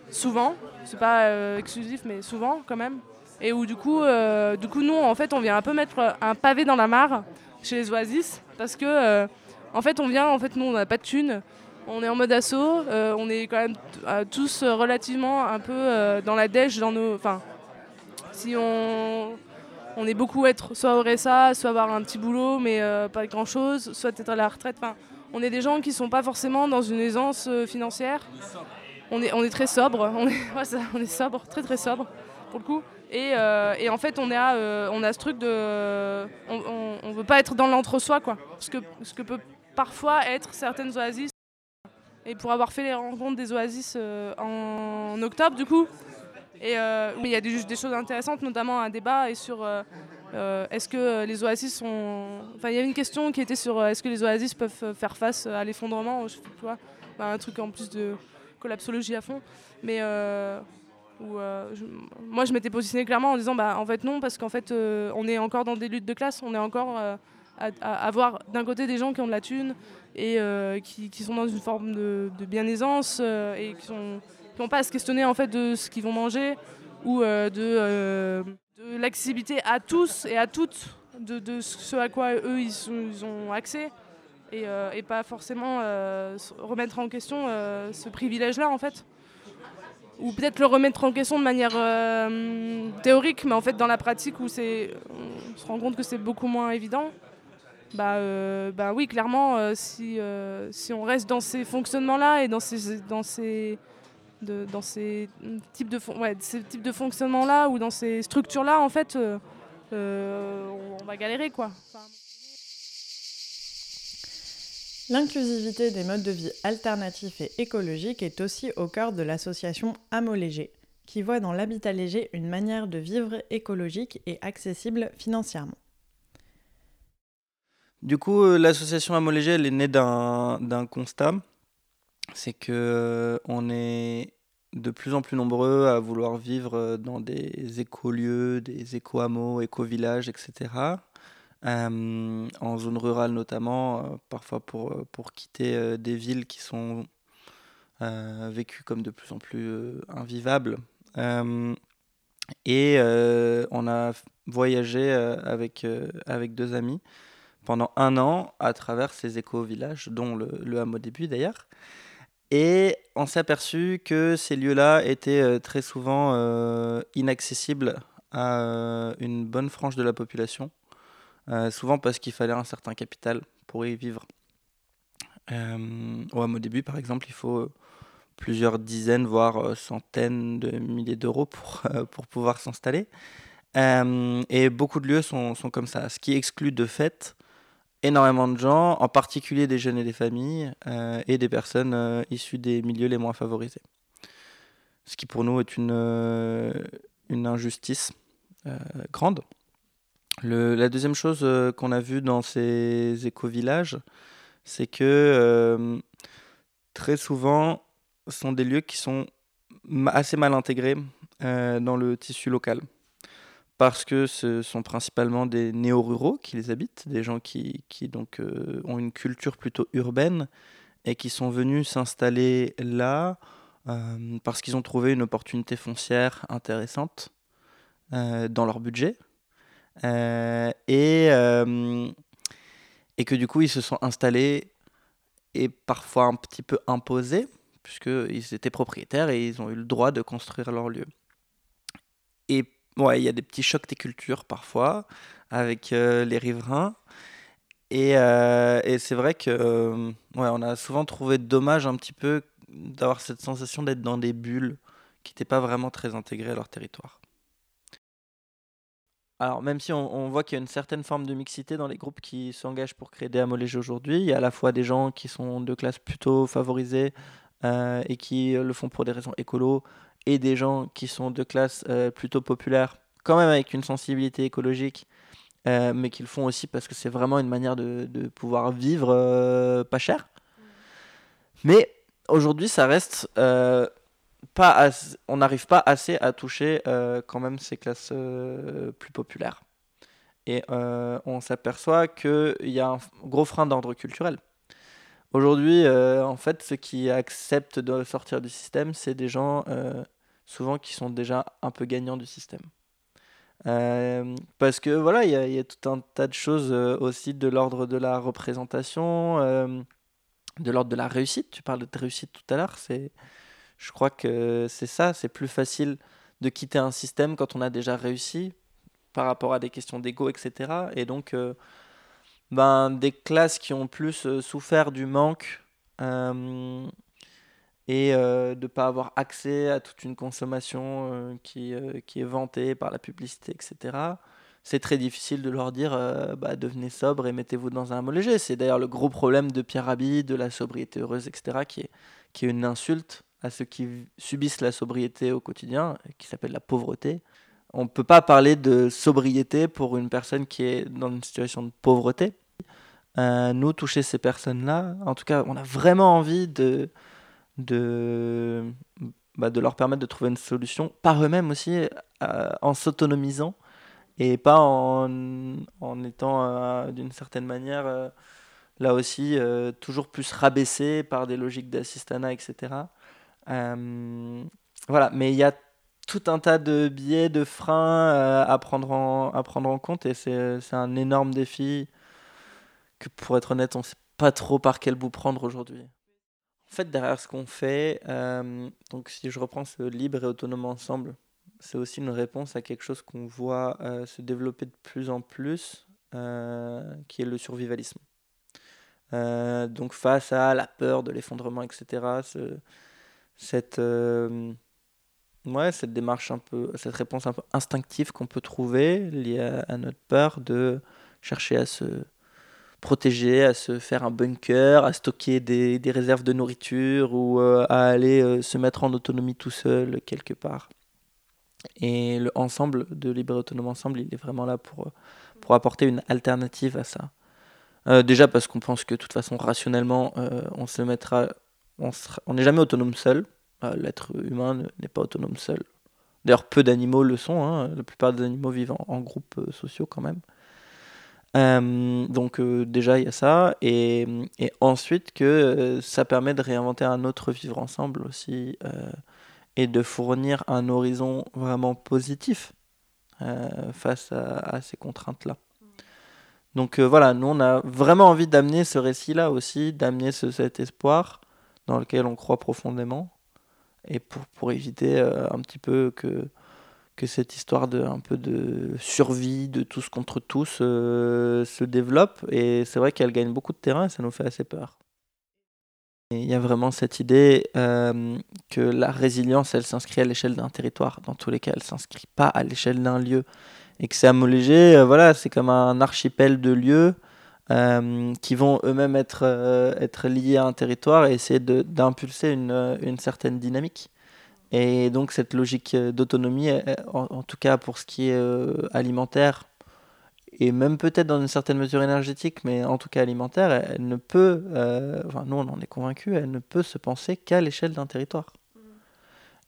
souvent. C'est pas exclusif, mais souvent quand même. Et où du coup, du coup, nous, en fait, on vient un peu mettre un pavé dans la mare chez les Oasis, parce que, en fait, on vient, en fait, nous, on n'a pas de thunes. On est en mode assaut, euh, on est quand même euh, tous relativement un peu euh, dans la dèche, dans nos, enfin, si on, on est beaucoup être soit au RSA, soit avoir un petit boulot, mais pas grand chose, soit être à la retraite. Enfin, on est des gens qui sont pas forcément dans une aisance financière. On est, on est très sobre, on est, *laughs* sobre, très très sobre pour le coup. Et, en fait, on a, on a ce truc de. On, on, on veut pas être dans l'entre-soi, quoi. Ce que, ce que peut parfois être certaines oasis. Et pour avoir fait les rencontres des oasis euh, en octobre, du coup, et euh, il y a des, des choses intéressantes, notamment un débat et sur euh, est-ce que les oasis sont. Enfin, il y avait une question qui était sur est-ce que les oasis peuvent faire face à l'effondrement, tu vois, Bah, un truc en plus de collapsologie à fond. Mais où, moi, je m'étais positionnée clairement en disant bah, en fait, non, parce qu'en fait, on est encore dans des luttes de classe, on est encore à, à avoir d'un côté des gens qui ont de la thune et euh, qui, sont dans une forme de, de bien-aisance euh, et qui n'ont pas à se questionner en fait de ce qu'ils vont manger ou euh, de, de l'accessibilité à tous et à toutes de, ce à quoi eux ils, ont accès et, pas forcément remettre en question ce privilège là en fait ou peut-être le remettre en question de manière théorique, mais en fait dans la pratique où on se rend compte que c'est beaucoup moins évident. Bah, bah oui, clairement, si, si on reste dans ces fonctionnements-là et dans ces, dans ces, dans ces types de fonctionnements-là ou dans ces structures-là, en fait, on va galérer quoi. L'inclusivité des modes de vie alternatifs et écologiques est aussi au cœur de l'association Amo Léger, qui voit dans l'habitat léger une manière de vivre écologique et accessible financièrement. Du coup, euh, l'association Amo Léger, elle est née d'un constat, c'est que euh, on est de plus en plus nombreux à vouloir vivre dans des écolieux, des éco-hameaux, éco-villages, etc. Euh, en zone rurale notamment, euh, parfois pour, euh, quitter des villes qui sont vécues comme de plus en plus invivables. et on a voyagé avec deux amis pendant un an à travers ces éco-villages, dont le, le hameau début d'ailleurs. Et on s'est aperçu que ces lieux-là étaient très souvent inaccessibles à une bonne frange de la population. Euh, souvent parce qu'il fallait un certain capital pour y vivre. Euh, au hameau début, par exemple, il faut plusieurs dizaines, voire euh, centaines de milliers d'euros pour, pour pouvoir s'installer. et beaucoup de lieux sont, sont, comme ça, ce qui exclut de fait énormément de gens, en particulier des jeunes et des familles, et des personnes issues des milieux les moins favorisés. Ce qui pour nous est une, une injustice grande la deuxième chose euh, qu'on a vue dans ces éco-villages, c'est que euh, très souvent, ce sont des lieux qui sont assez mal intégrés euh, dans le tissu local. Parce que ce sont principalement des néo-ruraux qui les habitent, des gens qui, donc, ont une culture plutôt urbaine et qui sont venus s'installer là parce qu'ils ont trouvé une opportunité foncière intéressante dans leur budget euh, et, euh, et que du coup, ils se sont installés et parfois un petit peu imposés, puisqu'ils étaient propriétaires et ils ont eu le droit de construire leur lieu. Ouais, il y a des petits chocs des cultures parfois avec euh, les riverains. Et, et c'est vrai que ouais, on a souvent trouvé dommage un petit peu d'avoir cette sensation d'être dans des bulles qui n'étaient pas vraiment très intégrées à leur territoire. Alors, même si on, voit qu'il y a une certaine forme de mixité dans les groupes qui s'engagent pour créer des hameaux aujourd'hui, il y a à la fois des gens qui sont de classe plutôt favorisée euh, et qui le font pour des raisons écolo, et des gens qui sont de classe euh, plutôt populaire, quand même avec une sensibilité écologique, euh, mais qui le font aussi parce que c'est vraiment une manière de, pouvoir vivre pas cher. Mais aujourd'hui, ça reste pas on n'arrive pas assez à toucher euh, quand même ces classes euh, plus populaires. Et euh, on s'aperçoit qu'il y a un gros frein d'ordre culturel. Aujourd'hui, en fait, ceux qui acceptent de sortir du système, c'est des gens souvent qui sont déjà un peu gagnants du système. parce que voilà, il y, a tout un tas de choses aussi de l'ordre de la représentation, de l'ordre de la réussite. Tu parles de réussite tout à l'heure, je crois que c'est ça, c'est plus facile de quitter un système quand on a déjà réussi par rapport à des questions d'ego, etc. Et donc, euh, ben, des classes qui ont plus euh, souffert du manque euh, et de ne pas avoir accès à toute une consommation qui, qui est vantée par la publicité, etc. C'est très difficile de leur dire bah, devenez sobre et mettez-vous dans un mot léger. C'est d'ailleurs le gros problème de Pierre Rabhi, de la sobriété heureuse, etc., qui est, qui est une insulte à ceux qui subissent la sobriété au quotidien, qui s'appelle la pauvreté. On ne peut pas parler de sobriété pour une personne qui est dans une situation de pauvreté. Euh, nous, toucher ces personnes-là, en tout cas, on a vraiment envie de, de, bah, de leur permettre de trouver une solution par eux-mêmes aussi, euh, en s'autonomisant et pas en, en étant euh, d'une certaine manière, là aussi, toujours plus rabaissés par des logiques d'assistanat, etc. Euh, voilà, mais il y a tout un tas de biais, de freins euh, à, prendre en, à prendre en compte et c'est un énorme défi que pour être honnête, on ne sait pas trop par quel bout prendre aujourd'hui. En fait, derrière ce qu'on fait, euh, donc si je reprends ce libre et autonome ensemble, c'est aussi une réponse à quelque chose qu'on voit euh, se développer de plus en plus, euh, qui est le survivalisme. Donc face à la peur de l'effondrement, etc., ce- cette, ouais, cette démarche un peu, cette réponse un peu instinctive qu'on peut trouver liée à notre peur de chercher à se protéger, à se faire un bunker, à stocker des, des réserves de nourriture ou euh, à aller euh, se mettre en autonomie tout seul quelque part. Et le ensemble de Libre Autonome Ensemble, il est vraiment là pour, euh, pour apporter une alternative à ça. Déjà parce qu'on pense que de toute façon, rationnellement, on se mettra. On n'est jamais autonome seul. L'être humain ne- n'est pas autonome seul. D'ailleurs, peu d'animaux le sont. hein. La plupart des animaux vivent en, groupes sociaux quand même. Euh, donc euh, déjà il y a ça et, ensuite que euh, ça permet de réinventer un autre vivre ensemble aussi et de fournir un horizon vraiment positif face à, à ces contraintes là. Donc voilà, nous on a vraiment envie d'amener ce récit là aussi, d'amener ce- cet espoir dans lequel on croit profondément et pour, pour éviter un petit peu que que cette histoire de un peu de survie de tous contre tous euh, se développe et c'est vrai qu'elle gagne beaucoup de terrain et ça nous fait assez peur. Il y a vraiment cette idée euh, que la résilience elle s'inscrit à l'échelle d'un territoire dans tous les cas elle s'inscrit pas à l'échelle d'un lieu et que c'est homologé euh, voilà c'est comme un archipel de lieux euh, qui vont eux-mêmes être, être liés à un territoire et essayer d'impulser une, une certaine dynamique. Et donc cette logique euh, d'autonomie, euh, en, en tout cas pour ce qui est euh, alimentaire, et même peut-être dans une certaine mesure énergétique, mais en tout cas alimentaire, elle, ne peut, euh, enfin nous on en est convaincus, elle ne peut se penser qu'à l'échelle d'un territoire.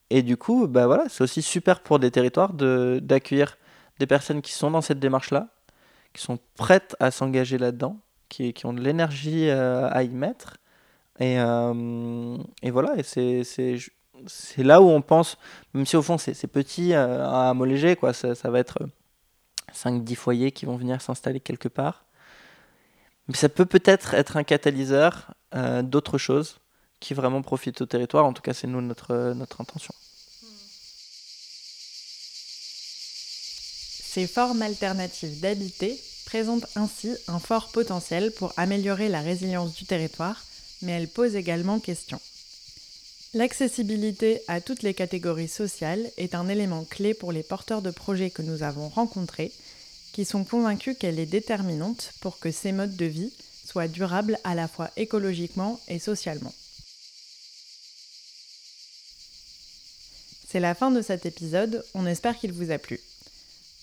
Et du coup, bah voilà, c'est aussi super pour des territoires d'accueillir des personnes qui sont dans cette démarche-là, qui sont prêtes à s'engager là-dedans, qui, qui ont de l'énergie euh, à y mettre. Et, euh, et voilà, et c'est, c'est, là où on pense, même si au fond c'est, petit euh, à homologer, quoi, ça, va être 5-10 foyers qui vont venir s'installer quelque part. Mais ça peut peut-être être un catalyseur euh, d'autres choses qui vraiment profitent au territoire. En tout cas, c'est nous notre, notre intention. Ces formes alternatives d'habiter présentent ainsi un fort potentiel pour améliorer la résilience du territoire, mais elles posent également question. L'accessibilité à toutes les catégories sociales est un élément clé pour les porteurs de projets que nous avons rencontrés, qui sont convaincus qu'elle est déterminante pour que ces modes de vie soient durables à la fois écologiquement et socialement. C'est la fin de cet épisode, on espère qu'il vous a plu.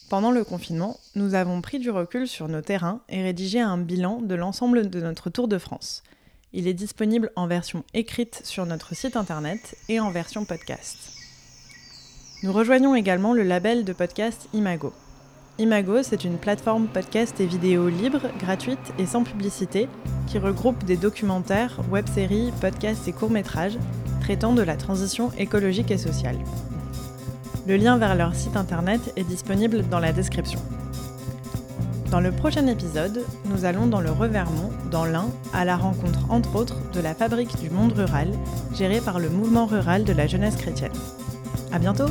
Pendant le confinement, nous avons pris du recul sur nos terrains et rédigé un bilan de l'ensemble de notre Tour de France. Il est disponible en version écrite sur notre site internet et en version podcast. Nous rejoignons également le label de podcast Imago. Imago, c'est une plateforme podcast et vidéo libre, gratuite et sans publicité qui regroupe des documentaires, web-séries, podcasts et courts-métrages traitant de la transition écologique et sociale. Le lien vers leur site internet est disponible dans la description. Dans le prochain épisode, nous allons dans le Revermont, dans l'Ain, à la rencontre entre autres de la Fabrique du Monde Rural, gérée par le mouvement rural de la jeunesse chrétienne. À bientôt!